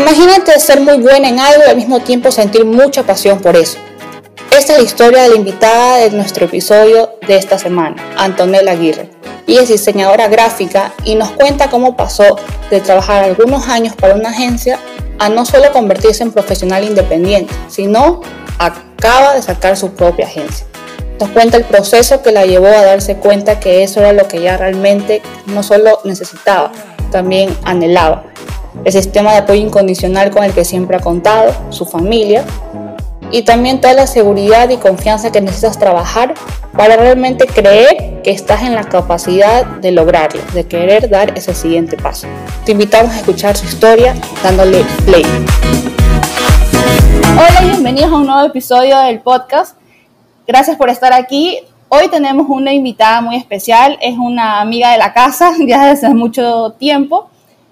Imagínate ser muy buena en algo y al mismo tiempo sentir mucha pasión por eso. Esta es la historia de la invitada de nuestro episodio de esta semana, Antonella Aguirre. Ella es diseñadora gráfica y nos cuenta cómo pasó de trabajar algunos años para una agencia a no solo convertirse en profesional independiente, sino acaba de sacar su propia agencia. Nos cuenta el proceso que la llevó a darse cuenta que eso era lo que ella realmente no solo necesitaba, también anhelaba. El sistema de apoyo incondicional con el que siempre ha contado, su familia, y también toda la seguridad y confianza que necesitas trabajar para realmente creer que estás en la capacidad de lograrlo, de querer dar ese siguiente paso. Te invitamos a escuchar su historia dándole play. Hola y bienvenidos a un nuevo episodio del podcast. Gracias por estar aquí. Hoy tenemos una invitada muy especial, es una amiga de la casa ya desde hace mucho tiempo.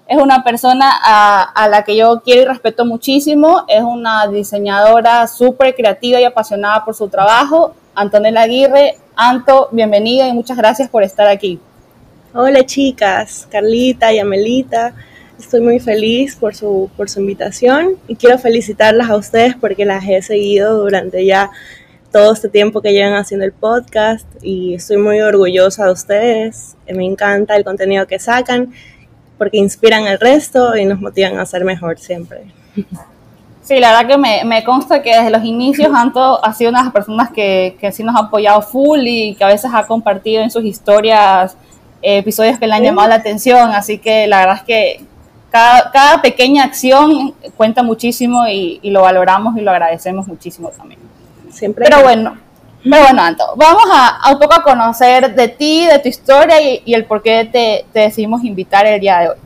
Es una persona a, la que yo quiero y respeto muchísimo. Es una diseñadora súper creativa y apasionada por su trabajo. Antonella Aguirre. Anto, bienvenida y muchas gracias por estar aquí. Hola chicas, Carlita y Amelita. Estoy muy feliz por su, por su invitación y quiero felicitarlas a ustedes porque las he seguido durante ya todo este tiempo que llevan haciendo el podcast y estoy muy orgullosa de ustedes. Me encanta el contenido que sacan porque inspiran al resto y nos motivan a ser mejor siempre. Sí, la verdad que me, me consta que desde los inicios Anto ha sido una de las personas que, que sí nos ha apoyado full y que a veces ha compartido en sus historias eh, episodios que le han llamado la atención, así que la verdad es que cada, cada pequeña acción cuenta muchísimo y, y lo valoramos y lo agradecemos muchísimo también. Pero bueno, pero bueno, Anto, vamos a, un poco a conocer de ti, de tu historia y, el por qué te, decidimos invitar el día de hoy.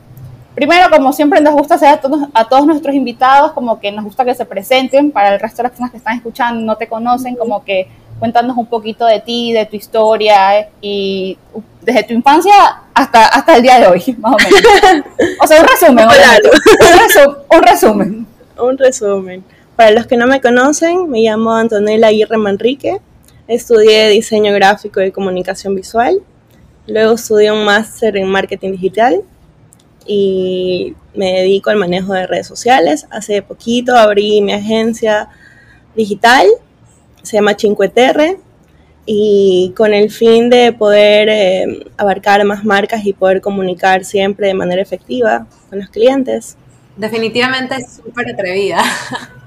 Primero, como siempre nos gusta hacer a todos, a todos nuestros invitados, como que nos gusta que se presenten para el resto de las personas que están escuchando, no te conocen, como que cuéntanos un poquito de ti, de tu historia y desde tu infancia hasta, hasta el día de hoy, más o menos. O sea, un resumen. un, resumen. Un resumen. Para los que no me conocen, me llamo Antonella Aguirre Manrique, estudié diseño gráfico y comunicación visual, luego estudié un máster en marketing digital y me dedico al manejo de redes sociales. Hace poquito abrí mi agencia digital, se llama Cinqueterre, y con el fin de poder eh, abarcar más marcas y poder comunicar siempre de manera efectiva con los clientes. Definitivamente es súper atrevida.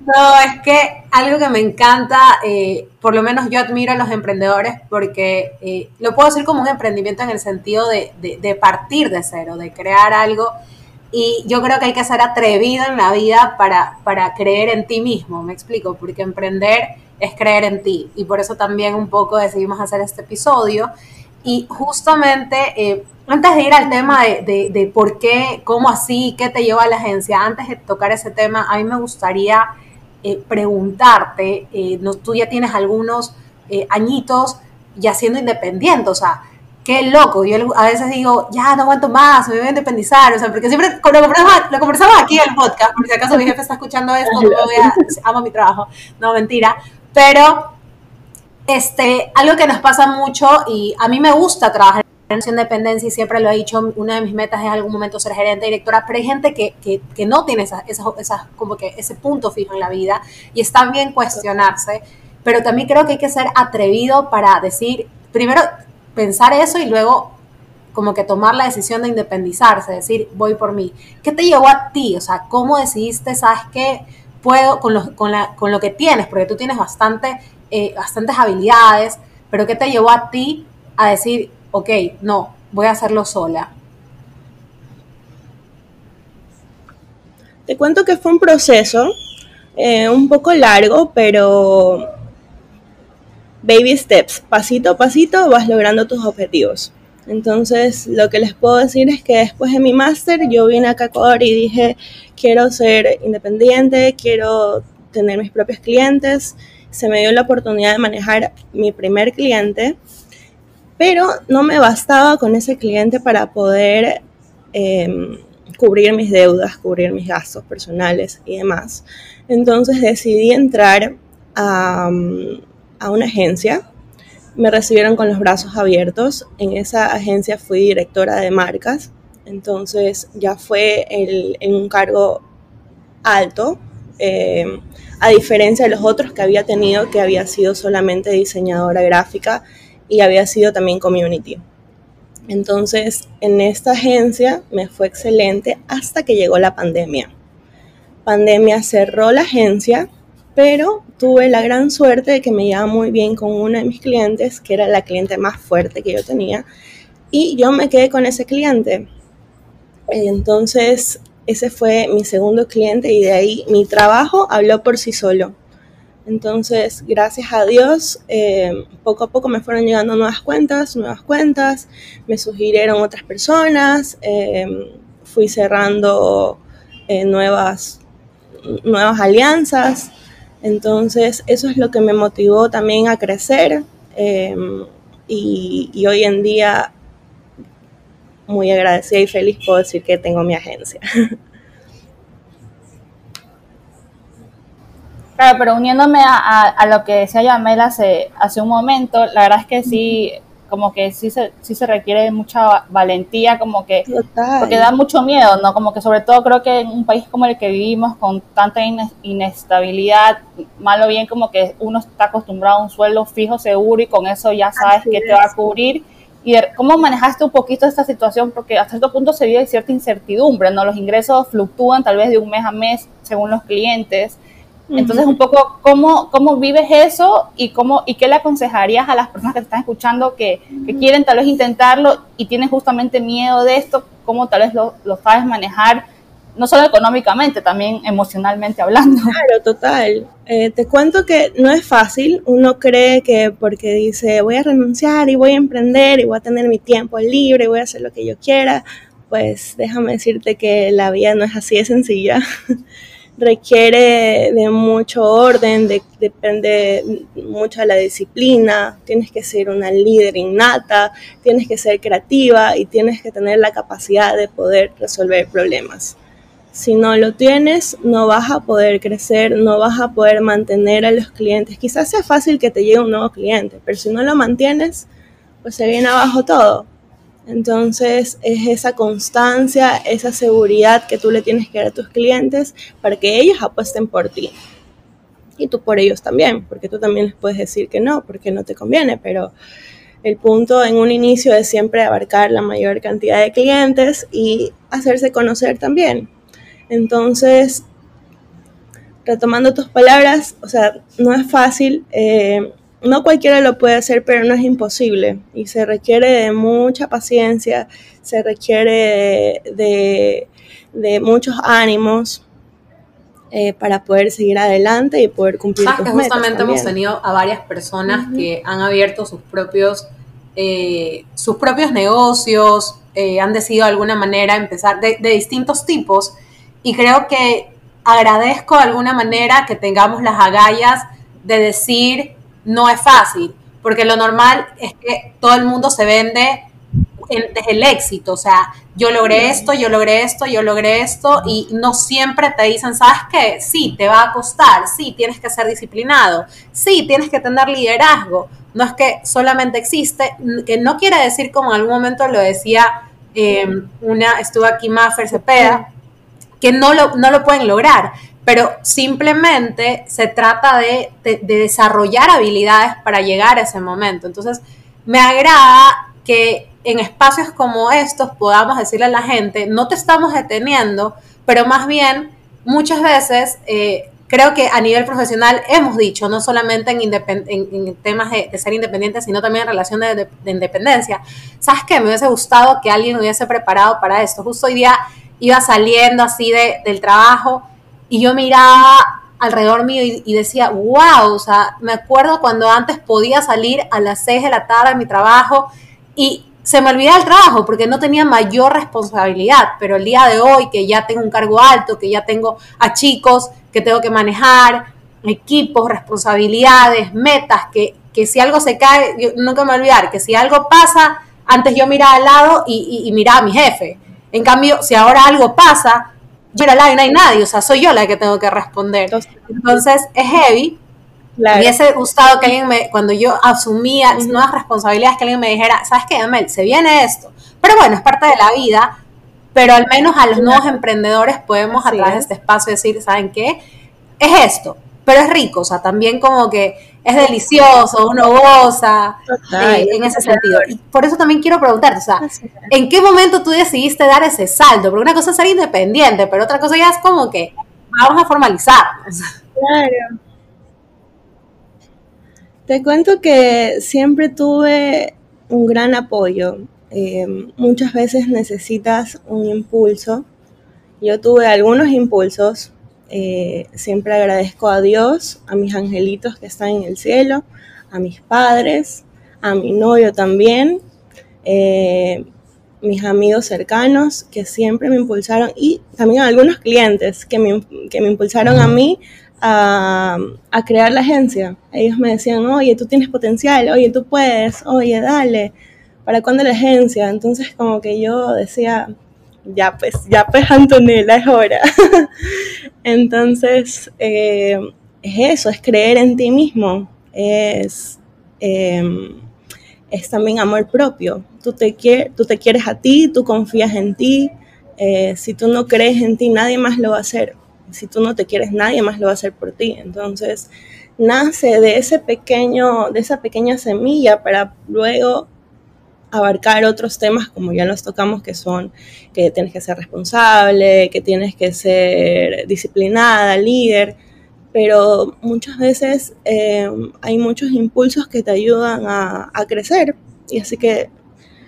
No, es que algo que me encanta, eh, por lo menos yo admiro a los emprendedores porque eh, lo puedo decir como un emprendimiento en el sentido de, de, partir de cero, de crear algo. Y yo creo que hay que ser atrevido en la vida para, para creer en ti mismo, me explico, porque emprender es creer en ti. Y por eso también un poco decidimos hacer este episodio. Y justamente eh, antes de ir al tema de, de, por qué, cómo así, qué te lleva a la agencia, antes de tocar ese tema, a mí me gustaría eh, preguntarte, eh, no, tú ya tienes algunos eh, añitos ya siendo independiente, o sea, qué loco, yo a veces digo, ya no aguanto más, me voy a independizar, o sea, porque siempre lo conversamos, lo conversamos aquí en el podcast, por si acaso mi jefe está escuchando esto, no me voy a, amo mi trabajo, no, mentira, pero este, algo que nos pasa mucho y a mí me gusta trabajar independencia y siempre lo he dicho, una de mis metas es en algún momento ser gerente, directora, pero hay gente que, que, no tiene esas, esas, como que ese punto fijo en la vida y está bien cuestionarse, pero también creo que hay que ser atrevido para decir, primero pensar eso y luego como que tomar la decisión de independizarse, decir, voy por mí. ¿Qué te llevó a ti? O sea, ¿cómo decidiste, sabes qué? Puedo con lo, con, la, con lo que tienes, porque tú tienes bastante, eh, bastantes habilidades, pero ¿qué te llevó a ti a decir, ok, no, voy a hacerlo sola? Te cuento que fue un proceso eh, un poco largo, pero baby steps, pasito a pasito vas logrando tus objetivos. Entonces, lo que les puedo decir es que después de mi máster, yo vine a Ecuador y dije, quiero ser independiente, quiero tener mis propios clientes. Se me dio la oportunidad de manejar mi primer cliente pero no me bastaba con ese cliente para poder em, cubrir mis deudas, cubrir mis gastos personales y demás. Entonces decidí entrar a, una agencia. Me recibieron con los brazos abiertos. En esa agencia fui directora de marcas. Entonces ya fue en un cargo alto, eh, a diferencia de los otros que había tenido, que había sido solamente diseñadora gráfica y había sido también community. Entonces, en esta agencia me fue excelente hasta que llegó la pandemia. Pandemia cerró la agencia, pero tuve la gran suerte de que me llevaba muy bien con una de mis clientes, que era la cliente más fuerte que yo tenía, y yo me quedé con ese cliente. Entonces, ese fue mi segundo cliente y de ahí mi trabajo habló por sí solo. Entonces, gracias a Dios, eh, poco a poco me fueron llegando nuevas cuentas, nuevas cuentas, me sugirieron otras personas, eh, fui cerrando eh, nuevas, nuevas alianzas. Entonces, eso es lo que me motivó también a crecer y, y hoy en día muy agradecida y feliz puedo decir que tengo mi agencia. Claro, pero uniéndome a, lo que decía Yamela hace, hace un momento, la verdad es que sí, como que sí se, sí se requiere mucha valentía, como que, porque da mucho miedo, ¿no? Como que sobre todo creo que en un país como el que vivimos, con tanta inestabilidad, malo bien, como que uno está acostumbrado a un sueldo fijo, seguro, y con eso ya sabes que te va a cubrir. Y cómo manejaste un poquito esta situación, porque hasta cierto punto se vive cierta incertidumbre, ¿no? Los ingresos fluctúan tal vez de un mes a mes según los clientes. Entonces, un poco, ¿cómo, ¿cómo vives eso y, cómo, y qué le aconsejarías a las personas que te están escuchando que, que quieren tal vez intentarlo y tienen justamente miedo de esto? ¿Cómo tal vez lo, lo sabes manejar, no solo económicamente, también emocionalmente hablando? Claro, total. Eh, te cuento que no es fácil. Uno cree que porque dice voy a renunciar y voy a emprender y voy a tener mi tiempo libre y voy a hacer lo que yo quiera, pues déjame decirte que la vida no es así de sencilla. requiere de mucho orden, de, depende mucho de la disciplina, tienes que ser una líder innata, tienes que ser creativa y tienes que tener la capacidad de poder resolver problemas. Si no lo tienes, no vas a poder crecer, no vas a poder mantener a los clientes. Quizás sea fácil que te llegue un nuevo cliente, pero si no lo mantienes, pues se viene abajo todo. Entonces es esa constancia, esa seguridad que tú le tienes que dar a tus clientes para que ellos apuesten por ti. Y tú por ellos también, porque tú también les puedes decir que no, porque no te conviene, pero el punto en un inicio es siempre abarcar la mayor cantidad de clientes y hacerse conocer también. Entonces, retomando tus palabras, o sea, no es fácil. Eh, no cualquiera lo puede hacer, pero no es imposible. Y se requiere de mucha paciencia, se requiere de, muchos ánimos eh, para poder seguir adelante y poder cumplir ¿Sabes que justamente hemos tenido a varias personas que han abierto sus propios, eh, sus propios negocios, eh, han decidido de alguna manera empezar de, de distintos tipos. Y creo que agradezco de alguna manera que tengamos las agallas de decir no es fácil, porque lo normal es que todo el mundo se vende desde el éxito, o sea, yo logré esto, yo logré esto, yo logré esto, y no siempre te dicen, ¿sabes qué? Sí, te va a costar, sí, tienes que ser disciplinado, sí, tienes que tener liderazgo, no es que solamente existe, que no quiere decir, como en algún momento lo decía eh, una, estuvo aquí Maffer Cepeda, que no lo, no lo pueden lograr, pero simplemente se trata de, desarrollar habilidades para llegar a ese momento. Entonces, me agrada que en espacios como estos podamos decirle a la gente, no te estamos deteniendo, pero más bien muchas veces eh, creo que a nivel profesional hemos dicho, no solamente en, temas de, ser independientes, sino también en relación de, independencia. ¿Sabes qué? Me hubiese gustado que alguien hubiese preparado para esto. Justo hoy día iba saliendo así del trabajo y yo miraba alrededor mío y, decía, wow, o sea, me acuerdo cuando antes podía salir a las 6 de la tarde a mi trabajo y se me olvidaba el trabajo porque no tenía mayor responsabilidad, pero el día de hoy que ya tengo un cargo alto, que ya tengo a chicos que tengo que manejar, equipos, responsabilidades, metas, que, que si algo se cae, yo nunca me voy a olvidar, que si algo pasa, antes yo miraba al lado y, y miraba a mi jefe. En cambio, si ahora algo pasa, yo era la no hay nadie, o sea, soy yo la que tengo que responder. Entonces, es heavy. Me hubiese gustado que alguien me, cuando yo asumía nuevas responsabilidades, que alguien me dijera, ¿sabes qué, Amel? Se viene esto. Pero bueno, es parte de la vida. pero al menos a los nuevos emprendedores podemos a través de este espacio decir, ¿saben qué? Es esto, pero es rico, o sea, también como que es delicioso, uno goza eh, en ese sentido. Y por eso también quiero preguntarte, o sea, ¿en qué momento tú decidiste dar ese salto? Porque una cosa es ser independiente, pero otra cosa ya es como que vamos a formalizarnos. Claro. Te cuento que siempre tuve un gran apoyo. Eh, muchas veces necesitas un impulso. Yo tuve algunos impulsos. Eh, siempre agradezco a Dios, a mis angelitos que están en el cielo, a mis padres, a mi novio también, eh, mis amigos cercanos que siempre me impulsaron y también a algunos clientes que me, que me impulsaron a mí a, a, crear la agencia. Ellos me decían, oye, tú tienes potencial, oye, tú puedes, oye, dale, ¿para cuándo la agencia? Entonces como que yo decía, ya pues, ya pues Antonella, es hora. Entonces, eh, es eso, es creer en ti mismo, es, em, es también amor propio. Tú te, tú te quieres a ti, tú confías en ti. Eh, si tú no crees en ti, nadie más lo va a hacer si tú no te quieres, nadie más lo va a hacer por ti. Entonces, nace de ese pequeño, de esa pequeña semilla para luego abarcar otros temas como ya los tocamos que son que tienes que ser responsable, que tienes que ser disciplinada, líder, pero muchas veces eh, hay muchos impulsos que te ayudan a, a crecer y así que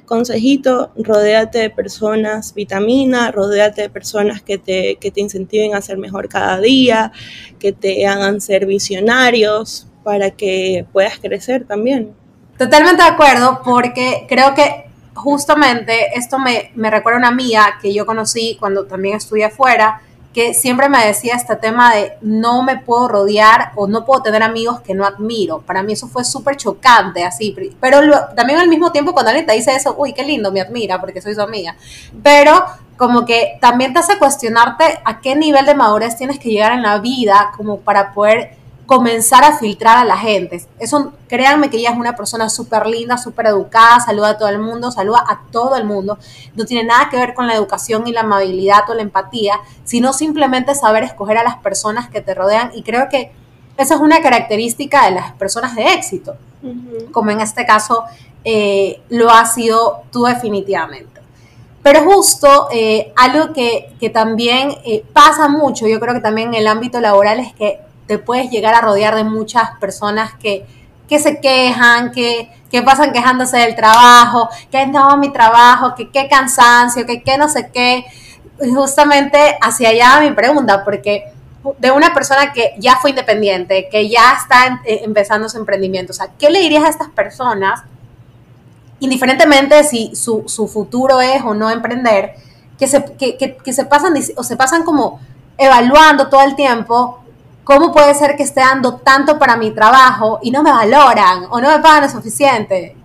consejito, rodéate de personas vitamina, rodéate de personas que te, que te incentiven a ser mejor cada día, que te hagan ser visionarios para que puedas crecer también. Totalmente de acuerdo, porque creo que justamente esto me, me recuerda a una amiga que yo conocí cuando también estudié afuera, que siempre me decía este tema de no me puedo rodear o no puedo tener amigos que no admiro. Para mí eso fue súper chocante, así. Pero también al mismo tiempo cuando alguien te dice eso, uy, qué lindo, me admira porque soy su amiga. Pero como que también te hace cuestionarte a qué nivel de madurez tienes que llegar en la vida como para poder comenzar a filtrar a la gente. Eso, créanme que ella es una persona súper linda, súper educada, saluda a todo el mundo, saluda a todo el mundo. No tiene nada que ver con la educación y la amabilidad o la empatía, sino simplemente saber escoger a las personas que te rodean. Y creo que esa es una característica de las personas de éxito, como en este caso eh, lo ha sido tú definitivamente. Pero justo eh, algo que, también eh, pasa mucho, yo creo que también en el ámbito laboral es que te puedes llegar a rodear de muchas personas que, se quejan, que, pasan quejándose del trabajo, que no, mi trabajo, que qué cansancio, que qué no sé qué. justamente hacia allá mi pregunta, porque de una persona que ya fue independiente, que ya está eh, empezando su emprendimiento, o sea, ¿qué le dirías a estas personas, indiferentemente si su, su futuro es o no emprender, que se, que, que se pasan o se pasan como evaluando todo el tiempo ¿cómo puede ser que esté dando tanto para mi trabajo y no me valoran o no me pagan lo suficiente?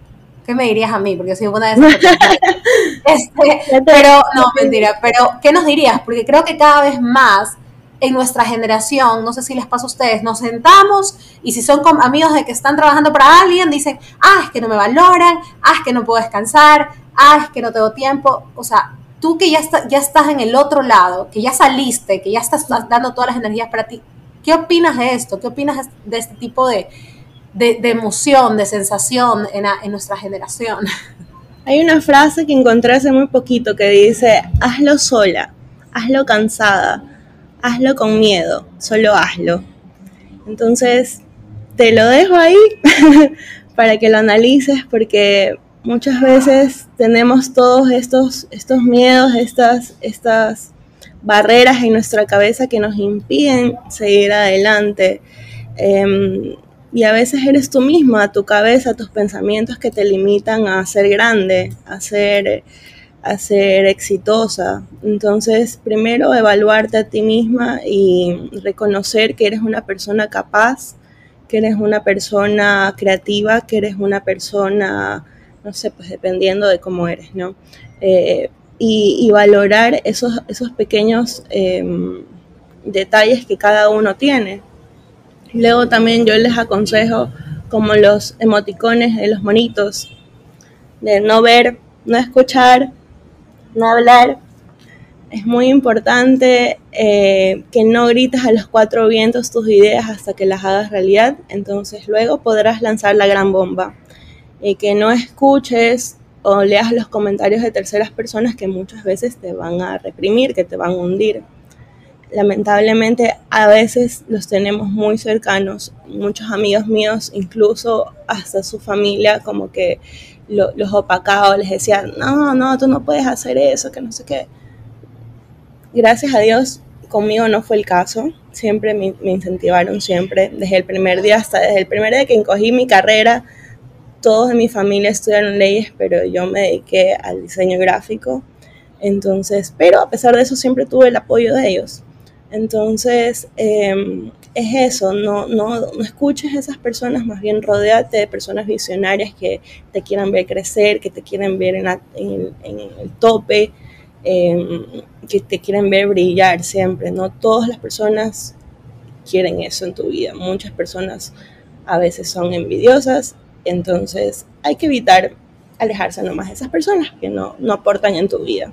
¿Qué me dirías a mí? Porque soy una de esas este, pero, no, mentira, pero ¿qué nos dirías? Porque creo que cada vez más en nuestra generación, no sé si les pasa a ustedes, nos sentamos y si son amigos de que están trabajando para alguien, dicen, ah, es que no me valoran, ah, es que no puedo descansar, ah, es que no tengo tiempo. O sea, tú que ya, está, ya estás en el otro lado, que ya saliste, que ya estás dando todas las energías para ti, ¿Qué opinas de esto? ¿Qué opinas de este tipo de, emoción, de sensación en, nuestra generación? Hay una frase que encontré hace muy poquito que dice, hazlo sola, hazlo cansada, hazlo con miedo, solo hazlo. Entonces, te lo dejo ahí para que lo analices porque muchas veces tenemos todos estos, estos miedos, estas, estas barreras en nuestra cabeza que nos impiden seguir adelante. Em, y a veces eres tú misma, tu cabeza, tus pensamientos que te limitan a ser grande, a ser, a ser exitosa. Entonces, primero evaluarte a ti misma y reconocer que eres una persona capaz, que eres una persona creativa, que eres una persona, no sé, pues dependiendo de cómo eres, ¿no? Eh, y, valorar esos, esos pequeños em, detalles que cada uno tiene. Luego también yo les aconsejo como los emoticones de los monitos, de no ver, no escuchar, no hablar, Es muy importante eh, que no grites a los cuatro vientos tus ideas hasta que las hagas realidad, entonces luego podrás lanzar la gran bomba. Y que no escuches o leas los comentarios de terceras personas que muchas veces te van a reprimir, que te van a hundir. Lamentablemente a veces los tenemos muy cercanos, muchos amigos míos, incluso hasta su familia, como que los opacados les decían, no, no, tú no puedes hacer eso, que no sé qué. Gracias a Dios, conmigo no fue el caso, siempre me, me incentivaron, siempre, desde el primer día hasta desde el primer día que encogí mi carrera, todos de mi familia estudiaron leyes, pero yo me dediqué al diseño gráfico. Entonces, pero a pesar de eso siempre tuve el apoyo de ellos. Entonces, em, es eso, no, no, no, escuches a esas personas, más bien rodeate de personas visionarias que te quieran ver crecer, que te quieren ver en, el, tope, em, que te quieren ver brillar siempre. No todas las personas quieren eso en tu vida. Muchas personas a veces son envidiosas entonces hay que evitar alejarse nomás de esas personas que no, aportan en tu vida.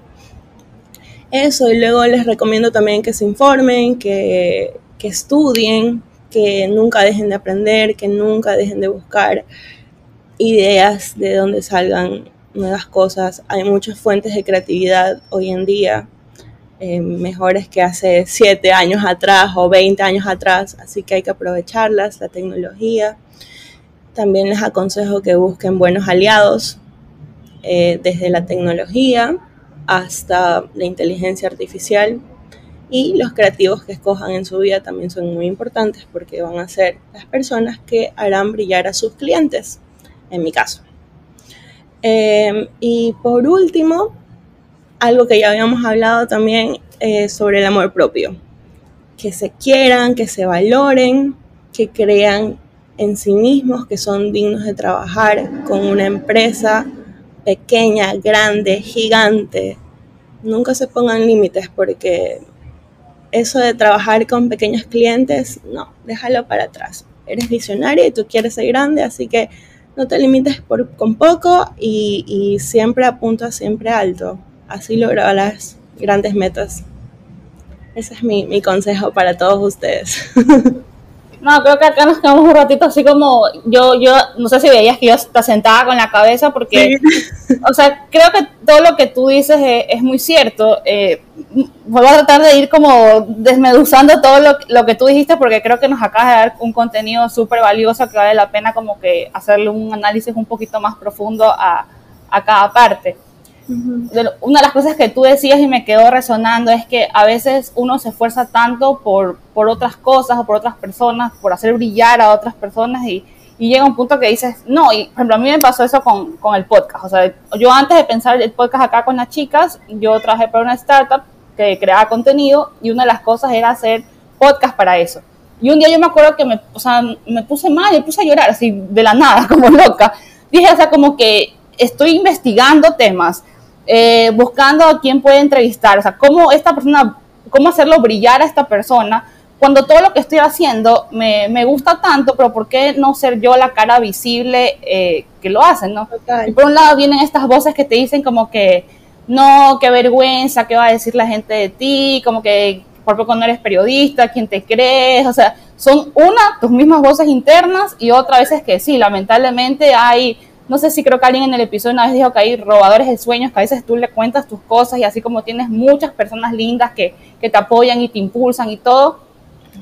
Eso, y luego les recomiendo también que se informen, que, que estudien, que nunca dejen de aprender, que nunca dejen de buscar ideas de donde salgan nuevas cosas. Hay muchas fuentes de creatividad hoy en día, eh, mejores que hace 7 años atrás o 20 años atrás, así que hay que aprovecharlas, la tecnología. También les aconsejo que busquen buenos aliados, eh, desde la tecnología hasta la inteligencia artificial. Y los creativos que escojan en su vida también son muy importantes porque van a ser las personas que harán brillar a sus clientes, en mi caso. Em, y por último, algo que ya habíamos hablado también eh, sobre el amor propio. Que se quieran, que se valoren, que crean en sí mismos, que son dignos de trabajar con una empresa pequeña, grande, gigante. Nunca se pongan límites porque eso de trabajar con pequeños clientes, no, déjalo para atrás. Eres visionaria y tú quieres ser grande, así que no te limites por, con poco y, siempre apunta siempre alto. Así lograrás grandes metas. Ese es mi, mi consejo para todos ustedes. No, creo que acá nos quedamos un ratito así como yo, yo, no sé si veías que yo estaba sentada con la cabeza porque, o sea, creo que todo lo que tú dices es, muy cierto. Eh, voy a tratar de ir como desmeduzando todo lo, lo, que tú dijiste porque creo que nos acabas de dar un contenido súper valioso que vale la pena como que hacerle un análisis un poquito más profundo a, a cada parte una de las cosas que tú decías y me quedó resonando es que a veces uno se esfuerza tanto por, por otras cosas o por otras personas, por hacer brillar a otras personas y, llega un punto que dices, no, y por ejemplo a mí me pasó eso con, con, el podcast, o sea, yo antes de pensar el podcast acá con las chicas, yo trabajé para una startup que creaba contenido y una de las cosas era hacer podcast para eso. Y un día yo me acuerdo que me, o sea, me puse mal, me puse a llorar así de la nada, como loca. Dije, o sea, como que estoy investigando temas, eh, buscando a quién puede entrevistar, o sea, cómo esta persona, cómo hacerlo brillar a esta persona, cuando todo lo que estoy haciendo me, me gusta tanto, pero ¿por qué no ser yo la cara visible eh, que lo hacen, no? Y por un lado vienen estas voces que te dicen como que, no, qué vergüenza, qué va a decir la gente de ti, como que por poco no eres periodista, quién te crees, o sea, son una, tus mismas voces internas y otra veces que sí, lamentablemente hay no sé si creo que alguien en el episodio una vez dijo que hay robadores de sueños, que a veces tú le cuentas tus cosas y así como tienes muchas personas lindas que, que te apoyan y te impulsan y todo,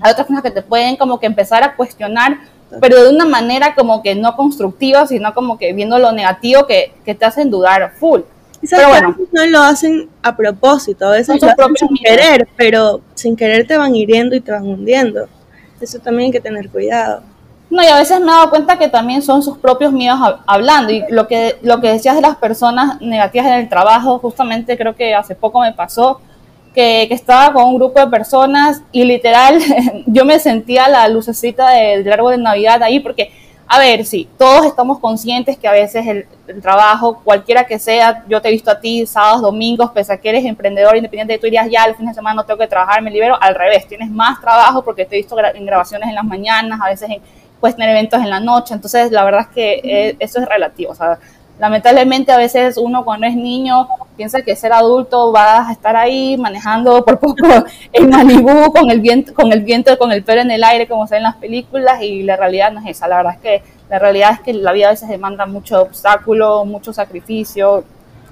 hay otras personas que te pueden como que empezar a cuestionar, pero de una manera como que no constructiva, sino como que viendo lo negativo que, que te hacen dudar full. Pero bueno, no lo hacen a propósito, a veces lo hacen sin querer, pero sin querer te van hiriendo y te van hundiendo. Eso también hay que tener cuidado. No, y a veces me he dado cuenta que también son sus propios miedos hablando. Y lo que, lo que decías de las personas negativas en el trabajo, justamente creo que hace poco me pasó que, estaba con un grupo de personas y literal yo me sentía la lucecita del árbol de Navidad ahí porque, a ver, sí, todos estamos conscientes que a veces el, trabajo, cualquiera que sea, yo te he visto a ti sábados, domingos, pese a que eres emprendedor independiente, tú dirías ya, el fin de semana no tengo que trabajar, me libero, al revés, tienes más trabajo porque te he visto en grabaciones en las mañanas, a veces en puedes tener eventos en la noche, entonces la verdad es que eh, eso es relativo, o sea, lamentablemente a veces uno cuando es niño piensa que ser adulto vas a estar ahí manejando por poco en Malibu con el viento, con el viento, con el pelo en el aire como se ve en las películas y la realidad no es esa. La verdad es que la realidad es que la vida a veces demanda mucho obstáculo, mucho sacrificio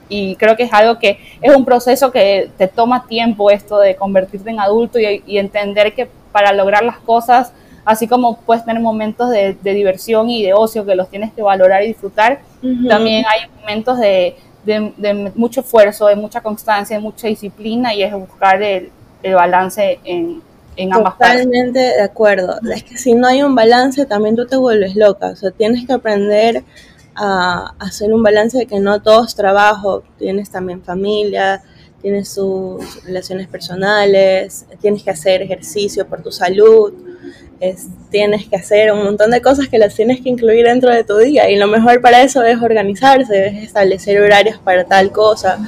y creo que es algo que es un proceso que te toma tiempo esto de convertirte en adulto y, entender que para lograr las cosas, así como puedes tener momentos de, diversión y de ocio que los tienes que valorar y disfrutar, también hay momentos de, de, mucho esfuerzo, de mucha constancia, de mucha disciplina y es buscar el, el balance en, en ambas Totalmente de acuerdo. Es que si no hay un balance también tú te vuelves loca. O sea, tienes que aprender a, hacer un balance de que no todo es trabajo. Tienes también familia, tienes sus relaciones personales, tienes que hacer ejercicio por tu salud tienes que hacer un montón de cosas que las tienes que incluir dentro de tu día y lo mejor para eso es organizarse, es establecer horarios para tal cosa.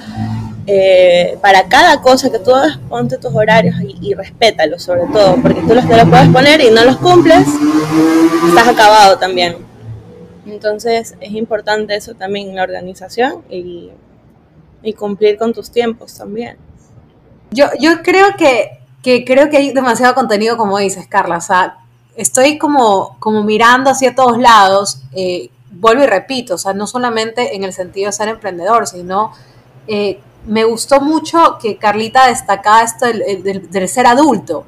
Eh, para cada cosa que tú hagas, ponte tus horarios y, respétalos sobre todo, porque tú los te los puedes poner y no los cumples, estás acabado también. Entonces es importante eso también la organización y, y cumplir con tus tiempos también. Yo, yo creo que, que creo que hay demasiado contenido, como dices, Carla. O sea, estoy como, como mirando hacia todos lados, eh, vuelvo y repito, o sea, no solamente en el sentido de ser emprendedor, sino eh, me gustó mucho que Carlita destacaba esto del, ser adulto,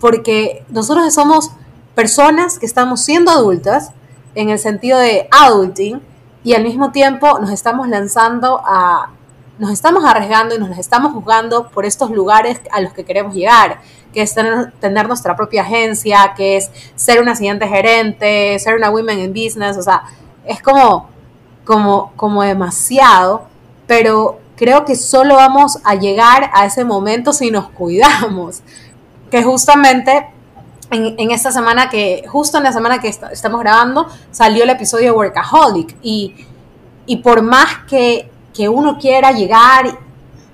porque nosotros somos personas que estamos siendo adultas en el sentido de adulting y al mismo tiempo nos estamos lanzando a, nos estamos arriesgando y nos estamos juzgando por estos lugares a los que queremos llegar que es tener, nuestra propia agencia, que es ser una siguiente gerente, ser una women in business, o sea, es como, como, como demasiado, pero creo que solo vamos a llegar a ese momento si nos cuidamos, que justamente en, esta semana que, justo en la semana que estamos grabando, salió el episodio de Workaholic y, y por más que, que uno quiera llegar,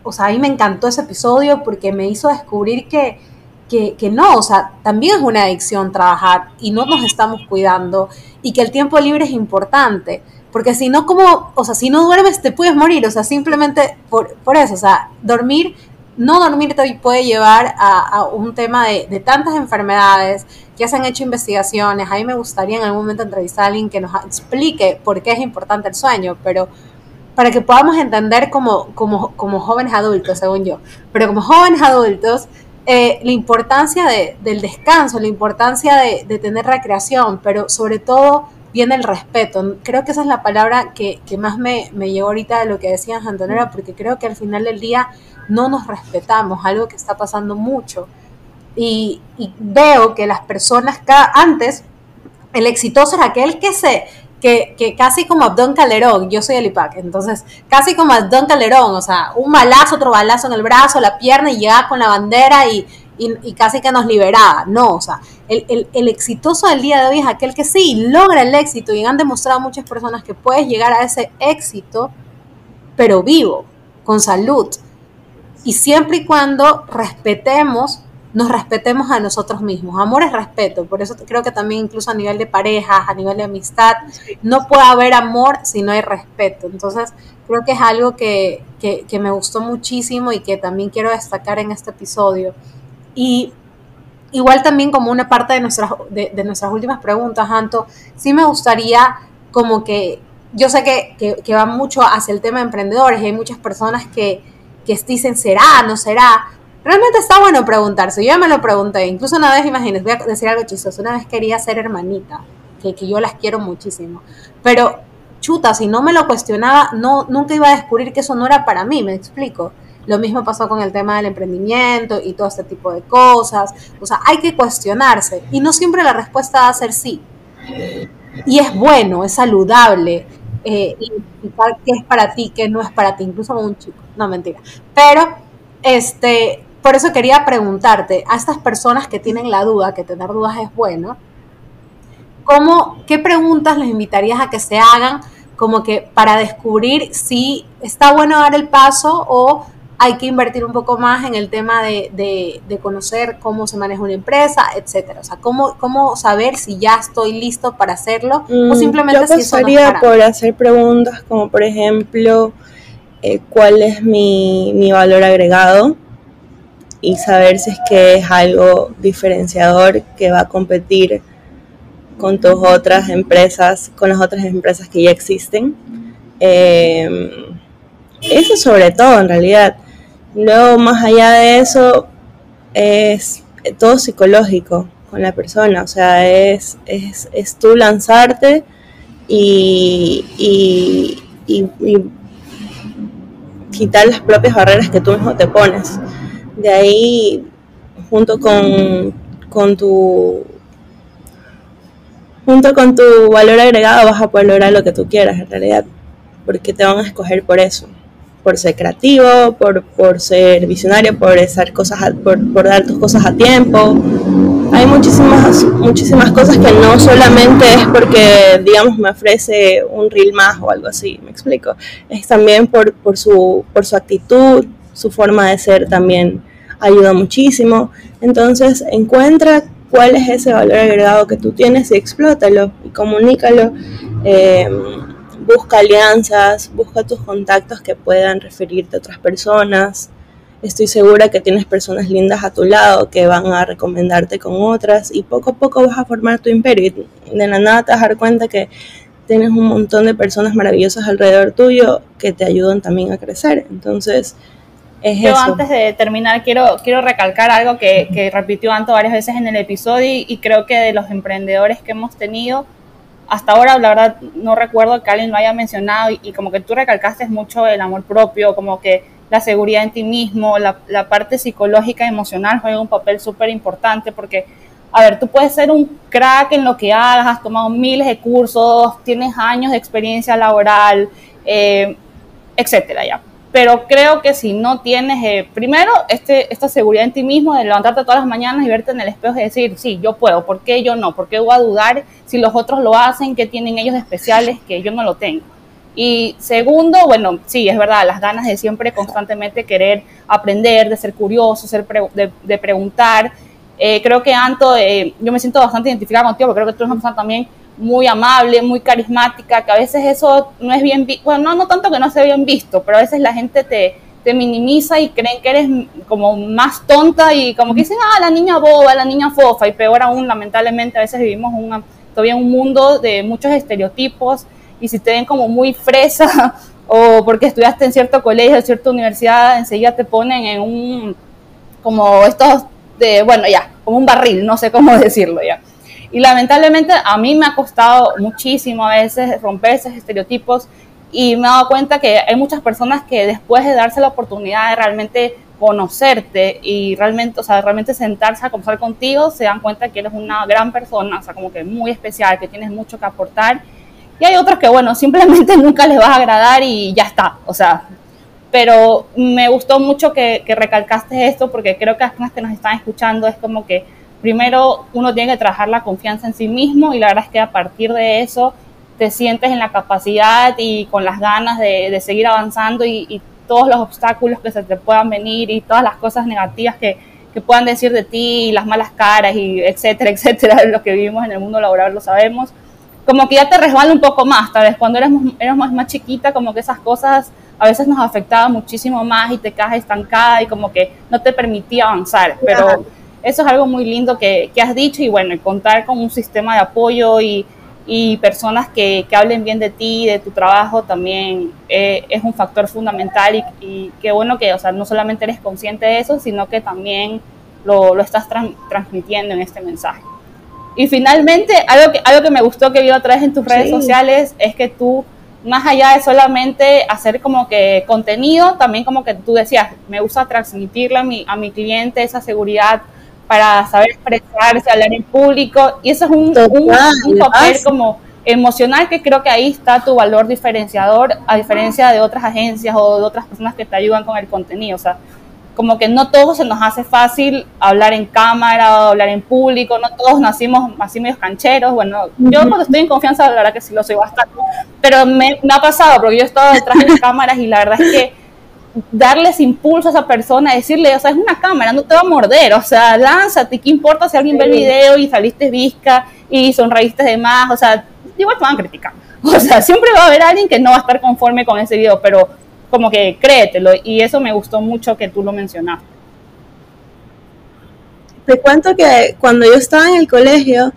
o sea, a mí me encantó ese episodio porque me hizo descubrir que, que, no, o sea, también es una adicción trabajar y no nos estamos cuidando y que el tiempo libre es importante, porque si no, como, o sea, si no duermes te puedes morir, o sea, simplemente por, por eso, o sea, dormir, no dormir te puede llevar a, un tema de, de, tantas enfermedades, ya se han hecho investigaciones, a mí me gustaría en algún momento entrevistar a alguien que nos explique por qué es importante el sueño, pero para que podamos entender como, como, como jóvenes adultos, según yo, pero como jóvenes adultos, eh, la importancia del descanso, la importancia de, tener recreación, pero sobre todo viene el respeto. Creo que esa es la palabra que, más me, me ahorita de lo que decías, Antonella, porque creo que al final del día no nos respetamos, algo que está pasando mucho. Y, veo que las personas, antes, el exitoso era aquel que se que, casi como Abdón Calderón, yo soy el IPAC, entonces casi como Abdón Calderón, o sea, un balazo, otro balazo en el brazo, la pierna y llegaba con la bandera y, casi que nos liberaba. No, o sea, el, el, exitoso del día de hoy es aquel que sí logra el éxito y han demostrado muchas personas que puedes llegar a ese éxito, pero vivo, con salud. Y siempre y cuando respetemos nos respetemos a nosotros mismos. Amor es respeto, por eso creo que también incluso a nivel de pareja, a nivel de amistad, no puede haber amor si no hay respeto. Entonces, creo que es algo que, me gustó muchísimo y que también quiero destacar en este episodio. Y igual también como una parte de nuestras, de, nuestras últimas preguntas, Anto, sí me gustaría como que, yo sé que, que, va mucho hacia el tema de emprendedores y hay muchas personas que, que dicen, ¿será? ¿No será? Realmente está bueno preguntarse. Yo ya me lo pregunté. Incluso una vez, imagínense, voy a decir algo chistoso. Una vez quería ser hermanita, que, que yo las quiero muchísimo. Pero, chuta, si no me lo cuestionaba, no, nunca iba a descubrir que eso no era para mí, me explico. Lo mismo pasó con el tema del emprendimiento y todo este tipo de cosas. O sea, hay que cuestionarse. Y no siempre la respuesta va a ser sí. Y es bueno, es saludable. Eh, qué es para ti, qué no es para ti, incluso con un chico. No, mentira. Pero, este, por eso quería preguntarte a estas personas que tienen la duda, que tener dudas es bueno, ¿cómo, ¿qué preguntas les invitarías a que se hagan como que para descubrir si está bueno dar el paso o hay que invertir un poco más en el tema de, de, conocer cómo se maneja una empresa, etcétera. O sea, cómo, cómo saber si ya estoy listo para hacerlo o mm, simplemente Yo pasaría por hacer preguntas como, por ejemplo, eh, cuál es mi, mi valor agregado y saber si es que es algo diferenciador que va a competir con tus otras empresas, con las otras empresas que ya existen. Eh, eso sobre todo, en realidad. Luego, más allá de eso, es todo psicológico con la persona. O sea, es, es, es tú lanzarte y, y, y, quitar las propias barreras que tú mismo te pones. De ahí, junto con, con tu junto con tu valor agregado vas a poder lograr lo que tú quieras en realidad, porque te van a escoger por eso, por ser creativo, por, por ser visionario, por cosas, por dar tus cosas a tiempo. Hay muchísimas, muchísimas cosas que no solamente es porque, digamos, me ofrece un reel más o algo así, me explico. Es también por, por, su, por su actitud, su forma de ser también ayuda muchísimo. Entonces, encuentra cuál es ese valor agregado que tú tienes y explótalo y comunícalo. Eh, busca alianzas, busca tus contactos que puedan referirte a otras personas. Estoy segura que tienes personas lindas a tu lado que van a recomendarte con otras y poco a poco vas a formar tu imperio y de la nada te vas a dar cuenta que tienes un montón de personas maravillosas alrededor tuyo que te ayudan también a crecer. Entonces, yo antes de terminar quiero, quiero recalcar algo que, que repitió Anto varias veces en el episodio y, creo que de los emprendedores que hemos tenido, hasta ahora la verdad no recuerdo que alguien lo haya mencionado y, como que tú recalcaste mucho el amor propio, como que la seguridad en ti mismo, la, la parte psicológica y emocional juega un papel súper importante porque, a ver, tú puedes ser un crack en lo que hagas, has tomado miles de cursos, tienes años de experiencia laboral, eh, etcétera, ya pero creo que si no tienes, eh, primero, este, esta seguridad en ti mismo de levantarte todas las mañanas y verte en el espejo y decir, sí, yo puedo, ¿por qué yo no? ¿Por qué voy a dudar si los otros lo hacen? ¿Qué tienen ellos especiales que yo no lo tengo? Y segundo, bueno, sí, es verdad, las ganas de siempre constantemente querer aprender, de ser curioso, ser de, preguntar. Eh, creo que Anto, eh, yo me siento bastante identificada contigo, porque creo que tú eres una también muy amable, muy carismática, que a veces eso no es bien bueno, no, no tanto que no sea bien visto, pero a veces la gente te, te minimiza y creen que eres como más tonta y como que dicen, ah, la niña boba, la niña fofa, y peor aún, lamentablemente, a veces vivimos una, todavía un mundo de muchos estereotipos y si te ven como muy fresa o porque estudiaste en cierto colegio, en cierta universidad, enseguida te ponen en un, como estos, de, bueno, ya, como un barril, no sé cómo decirlo ya. Y lamentablemente a mí me ha costado muchísimo a veces romper esos estereotipos y me he dado cuenta que hay muchas personas que después de darse la oportunidad de realmente conocerte y realmente, o sea, realmente sentarse a conversar contigo, se dan cuenta que eres una gran persona, o sea, como que muy especial, que tienes mucho que aportar. Y hay otros que, bueno, simplemente nunca les vas a agradar y ya está, o sea, pero me gustó mucho que, que recalcaste esto porque creo que las personas que nos están escuchando es como que primero uno tiene que trabajar la confianza en sí mismo y la verdad es que a partir de eso te sientes en la capacidad y con las ganas de, seguir avanzando y, todos los obstáculos que se te puedan venir y todas las cosas negativas que, puedan decir de ti, y las malas caras y etcétera, etcétera, lo que vivimos en el mundo laboral lo sabemos, como que ya te resbala un poco más, tal vez cuando eres, eres más, chiquita, como que esas cosas a veces nos afectaban muchísimo más y te quedas estancada y como que no te permitía avanzar, pero eso es algo muy lindo que, has dicho y bueno, contar con un sistema de apoyo y, personas que, hablen bien de ti, de tu trabajo, también eh, es un factor fundamental y, qué bueno que, o sea, no solamente eres consciente de eso, sino que también lo, estás transmitiendo en este mensaje. Y finalmente, algo que, algo que me gustó que vi otra vez en tus redes sociales es que tú, más allá de solamente hacer como que contenido, también como que tú decías, me gusta transmitirle a mi, a mi cliente esa seguridad para saber expresarse, hablar en público, y eso es un, un, papel como emocional que creo que ahí está tu valor diferenciador, a diferencia de otras agencias o de otras personas que te ayudan con el contenido, o sea, como que no todos se nos hace fácil hablar en cámara o hablar en público, no todos nacimos así medios cancheros, bueno, yo cuando estoy en confianza la verdad que sí lo soy bastante, pero me, me ha pasado porque yo he estado detrás de las cámaras y la verdad es que darles impulso a esa persona, decirle, o sea, es una cámara, no te va a morder, o sea, lánzate, ¿qué importa si alguien ve el video y saliste visca y sonreíste de más? O sea, igual te van a criticar. O sea, siempre va a haber alguien que no va a estar conforme con ese video, pero como que créetelo, y eso me gustó mucho que tú lo mencionaste. Te cuento que cuando yo estaba en el colegio,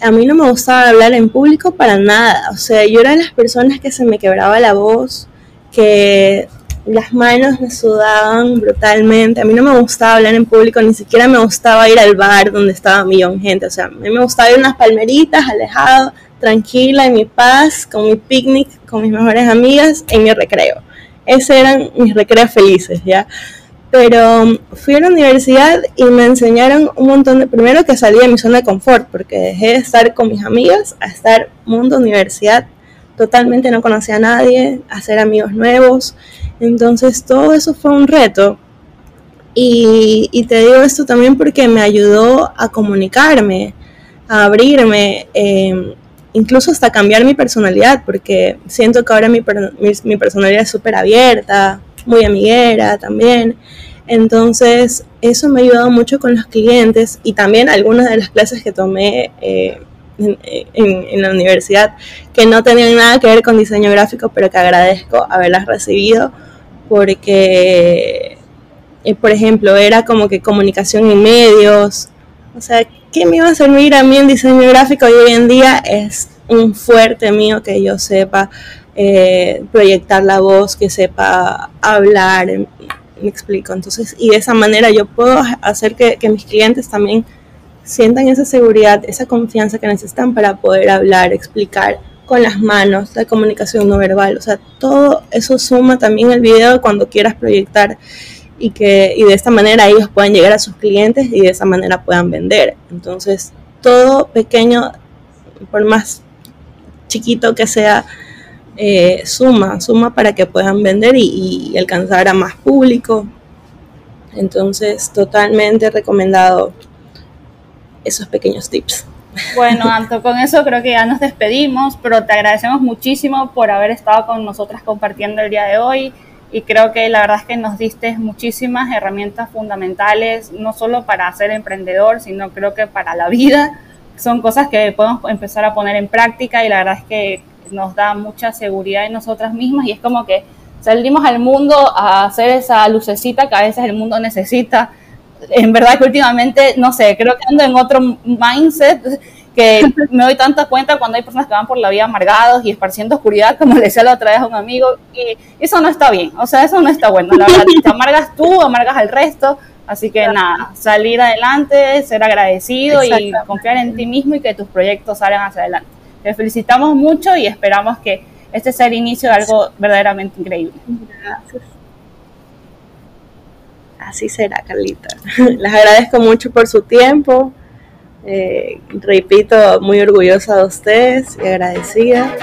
a mí no me gustaba hablar en público para nada. O sea, yo era de las personas que se me quebraba la voz, que las manos me sudaban brutalmente. A mí no me gustaba hablar en público, ni siquiera me gustaba ir al bar donde estaba un millón de gente. O sea, a mí me gustaba ir a unas palmeritas, alejado, tranquila, en mi paz, con mi picnic, con mis mejores amigas, en mi recreo. Esos eran mis recreos felices, ¿ya? Pero um, fui a la universidad y me enseñaron un montón de, primero que salí de mi zona de confort, porque dejé de estar con mis amigas a estar mundo universidad, totalmente no conocía a nadie, hacer amigos nuevos, entonces todo eso fue un reto. Y, te digo esto también porque me ayudó a comunicarme, a abrirme, em, incluso hasta cambiar mi personalidad, porque siento que ahora mi, mi personalidad es súper abierta, muy amiguera también. Entonces, eso me ha ayudado mucho con los clientes y también algunas de las clases que tomé eh, en, la universidad que no tenían nada que ver con diseño gráfico, pero que agradezco haberlas recibido porque, eh, por ejemplo, era como que comunicación en medios. O sea, ¿qué me iba a servir a mí en diseño gráfico? Hoy en día es un fuerte mío que yo sepa eh, proyectar la voz, que sepa hablar, me explico. Entonces, y de esa manera yo puedo hacer que, mis clientes también sientan esa seguridad, esa confianza que necesitan para poder hablar, explicar con las manos, la comunicación no verbal. O sea, todo eso suma también el video cuando quieras proyectar y que y de esta manera ellos puedan llegar a sus clientes y de esa manera puedan vender. Entonces, todo pequeño, por más chiquito que sea, eh, suma, suma para que puedan vender y, alcanzar a más público. Entonces, totalmente recomendado esos pequeños tips. Bueno, Anto, con eso creo que ya nos despedimos, pero te agradecemos muchísimo por haber estado con nosotras compartiendo el día de hoy y creo que la verdad es que nos diste muchísimas herramientas fundamentales, no solo para ser emprendedor, sino creo que para la vida. Son cosas que podemos empezar a poner en práctica y la verdad es que nos da mucha seguridad en nosotras mismas y es como que salimos al mundo a hacer esa lucecita que a veces el mundo necesita. En verdad que últimamente, no sé, creo que ando en otro mindset que me doy tanta cuenta cuando hay personas que van por la vida amargados y esparciendo oscuridad, como le decía la otra vez a un amigo, y eso no está bien, o sea, eso no está bueno, la verdad, te amargas tú, amargas al resto, así que nada, salir adelante, ser agradecido y confiar en ti mismo y que tus proyectos salgan hacia adelante. Te felicitamos mucho y esperamos que este sea el inicio de algo verdaderamente increíble. Gracias. Así será, Carlita. Les agradezco mucho por su tiempo. Eh, repito, muy orgullosa de ustedes y agradecida.